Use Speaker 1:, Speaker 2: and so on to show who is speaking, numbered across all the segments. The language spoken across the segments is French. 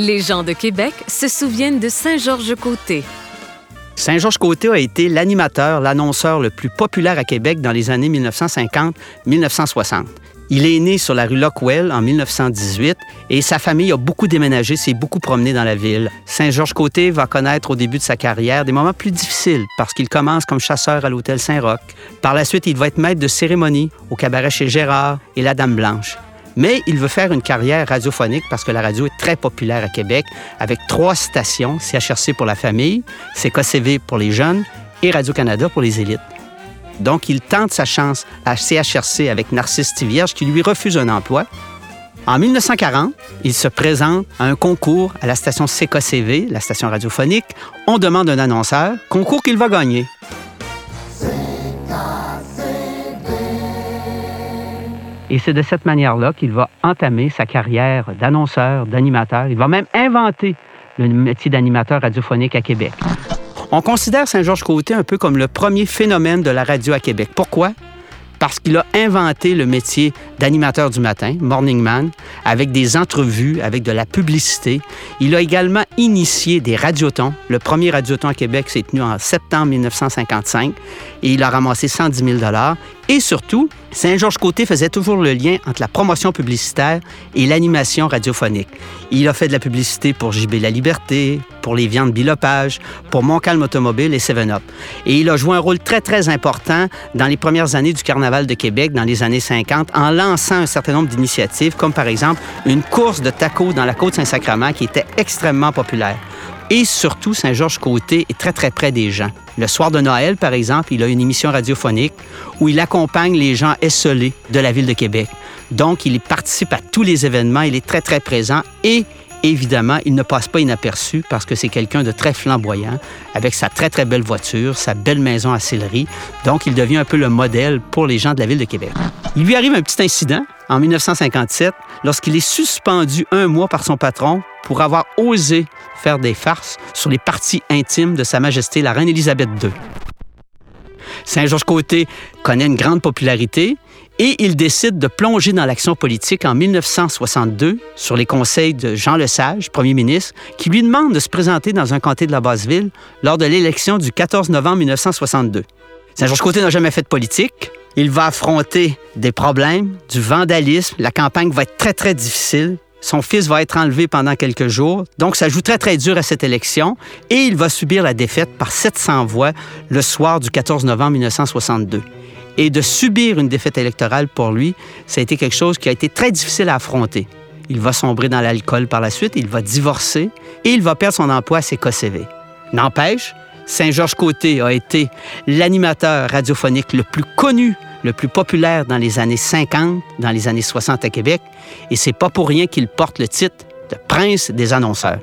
Speaker 1: Les gens de Québec se souviennent de Saint-Georges-Côté.
Speaker 2: Saint-Georges-Côté a été l'animateur, l'annonceur le plus populaire à Québec dans les années 1950-1960. Il est né sur la rue Lockwell en 1918 et sa famille a beaucoup déménagé, s'est beaucoup promené dans la ville. Saint-Georges-Côté va connaître au début de sa carrière des moments plus difficiles parce qu'il commence comme chasseur à l'hôtel Saint-Roch. Par la suite, il va être maître de cérémonie au cabaret chez Gérard et la Dame Blanche. Mais il veut faire une carrière radiophonique parce que la radio est très populaire à Québec, avec trois stations, CHRC pour la famille, CKCV pour les jeunes et Radio-Canada pour les élites. Donc, il tente sa chance à CHRC avec Narcisse Tivierge, qui lui refuse un emploi. En 1940, il se présente à un concours à la station CKCV, la station radiophonique. On demande un annonceur, concours qu'il va gagner. Et c'est de cette manière-là qu'il va entamer sa carrière d'annonceur, d'animateur. Il va même inventer le métier d'animateur radiophonique à Québec. On considère Saint-Georges-Côté un peu comme le premier phénomène de la radio à Québec. Pourquoi? Parce qu'il a inventé le métier d'animateur du matin, Morning Man, avec des entrevues, avec de la publicité. Il a également initié des radiotons. Le premier radioton à Québec s'est tenu en septembre 1955 et il a ramassé 110 000 Et surtout, Saint-Georges-Côté faisait toujours le lien entre la promotion publicitaire et l'animation radiophonique. Il a fait de la publicité pour JB La Liberté, pour les viandes Bilopage, pour Montcalm Automobile et Seven Up. Et il a joué un rôle très, très important dans les premières années du Carnaval de Québec, dans les années 50, en lançant un certain nombre d'initiatives, comme par exemple une course de tacos dans la côte Saint-Sacrement qui était extrêmement populaire. Et surtout, Saint-Georges-Côté est très, très près des gens. Le soir de Noël, par exemple, il a une émission radiophonique où il accompagne les gens esselés de la ville de Québec. Donc, il participe à tous les événements, il est très, très présent et évidemment, il ne passe pas inaperçu parce que c'est quelqu'un de très flamboyant, avec sa très, très belle voiture, sa belle maison à Sillery. Donc, il devient un peu le modèle pour les gens de la ville de Québec. Il lui arrive un petit incident en 1957 lorsqu'il est suspendu un mois par son patron pour avoir osé faire des farces sur les parties intimes de Sa Majesté la Reine Élisabeth II. Saint-Georges-Côté connaît une grande popularité et il décide de plonger dans l'action politique en 1962 sur les conseils de Jean Lesage, premier ministre, qui lui demande de se présenter dans un comté de la Basse-Ville lors de l'élection du 14 novembre 1962. Saint-Georges-Côté n'a jamais fait de politique. Il va affronter des problèmes, du vandalisme. La campagne va être très, très difficile. Son fils va être enlevé pendant quelques jours. Donc, ça joue très, très dur à cette élection. Et il va subir la défaite par 700 voix le soir du 14 novembre 1962. Et de subir une défaite électorale pour lui, ça a été quelque chose qui a été très difficile à affronter. Il va sombrer dans l'alcool par la suite, il va divorcer et il va perdre son emploi à CKCV. N'empêche, Saint-Georges-Côté a été l'animateur radiophonique le plus connu, le plus populaire dans les années 50, dans les années 60 à Québec, et c'est pas pour rien qu'il porte le titre de prince des annonceurs.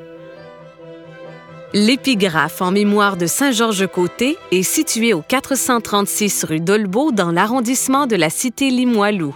Speaker 1: L'épigraphe en mémoire de Saint-Georges-Côté est située au 436 rue d'Olbeau dans l'arrondissement de la cité Limoilou.